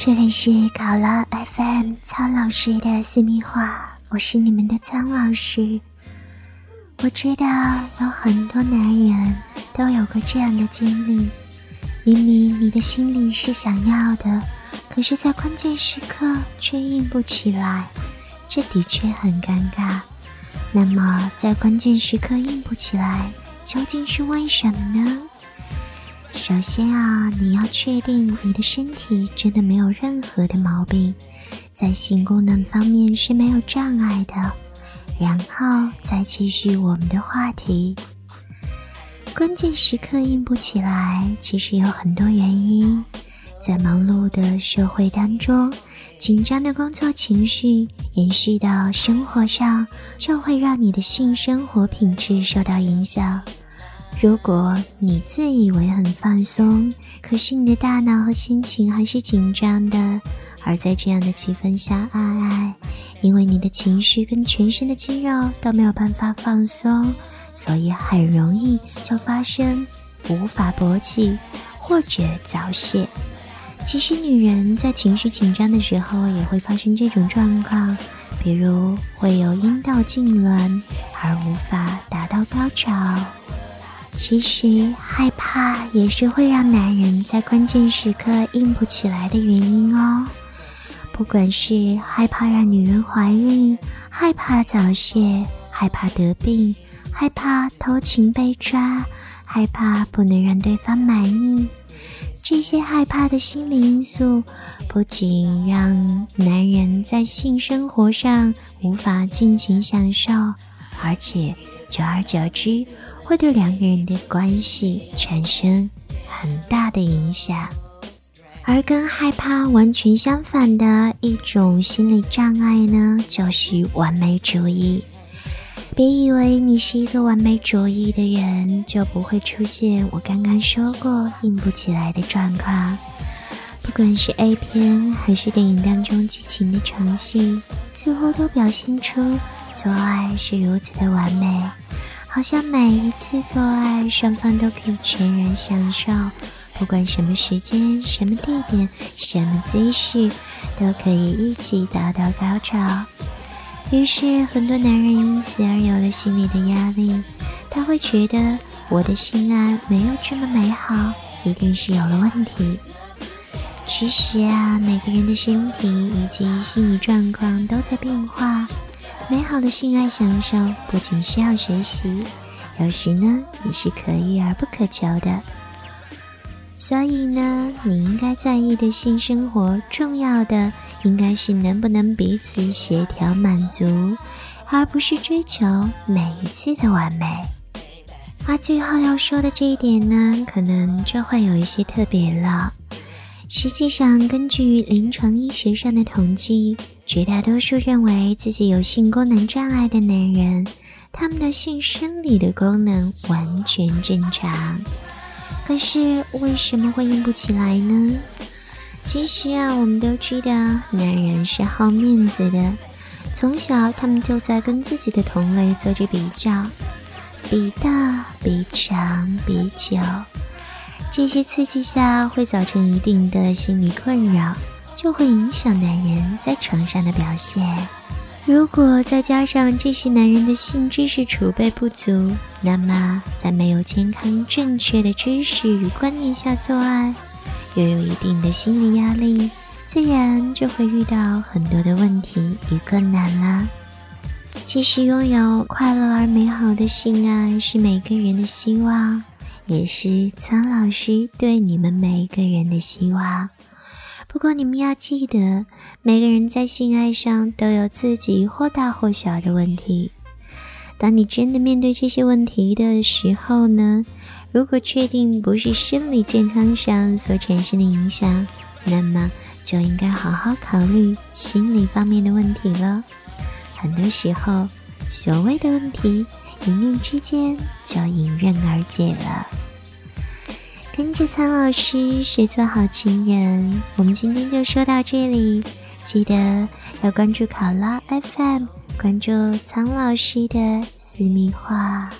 这里是考拉 FM 苍老师的私密话，我是你们的苍老师。我知道有很多男人都有过这样的经历，明明你的心里是想要的，可是，在关键时刻却硬不起来，这的确很尴尬。那么，在关键时刻硬不起来，究竟是为什么呢？首先啊，你要确定你的身体真的没有任何的毛病，在性功能方面是没有障碍的。然后再继续我们的话题。关键时刻硬不起来，其实有很多原因。在忙碌的社会当中，紧张的工作情绪延续到生活上，就会让你的性生活品质受到影响。如果你自以为很放松，可是你的大脑和心情还是紧张的，而在这样的气氛下，爱爱，因为你的情绪跟全身的肌肉都没有办法放松，所以很容易就发生无法勃起或者早泄。其实女人在情绪紧张的时候也会发生这种状况，比如会有阴道痉挛而无法达到高潮。其实害怕也是会让男人在关键时刻硬不起来的原因哦。不管是害怕让女人怀孕、害怕早泄、害怕得病、害怕偷情被抓、害怕不能让对方满意，这些害怕的心理因素，不仅让男人在性生活上无法尽情享受，而且久而久之。会对两个人的关系产生很大的影响，而跟害怕完全相反的一种心理障碍呢，就是完美主义。别以为你是一个完美主义的人，就不会出现我刚刚说过硬不起来的状况。不管是 A 片还是电影当中激情的床戏，似乎都表现出做爱是如此的完美。好像每一次做爱，双方都可以全然享受，不管什么时间、什么地点、什么姿势，都可以一起达到高潮。于是，很多男人因此而有了心理的压力，他会觉得我的性爱没有这么美好，一定是有了问题。其实啊，每个人的身体以及心理状况都在变化。美好的性爱享受不仅需要学习，有时呢也是可遇而不可求的。所以呢，你应该在意的性生活，重要的应该是能不能彼此协调满足，而不是追求每一次的完美。而最后要说的这一点呢，可能就会有一些特别了。实际上，根据临床医学上的统计，绝大多数认为自己有性功能障碍的男人，他们的性生理的功能完全正常。可是为什么会硬不起来呢？其实啊，我们都知道，男人是好面子的，从小他们就在跟自己的同类做着比较，比大、比长、比久。这些刺激下会造成一定的心理困扰，就会影响男人在床上的表现。如果再加上这些男人的性知识储备不足，那么在没有健康正确的知识与观念下做爱，又有一定的心理压力，自然就会遇到很多的问题与困难啦。其实拥有快乐而美好的性爱是每个人的希望。也是苍老师对你们每一个人的希望。不过你们要记得，每个人在性爱上都有自己或大或小的问题。当你真的面对这些问题的时候呢，如果确定不是生理健康上所产生的影响，那么就应该好好考虑心理方面的问题了。很多时候，所谓的问题。一念之间就迎刃而解了。跟着苍老师学做好情人，我们今天就说到这里。记得要关注考拉 FM，关注苍老师的私密话。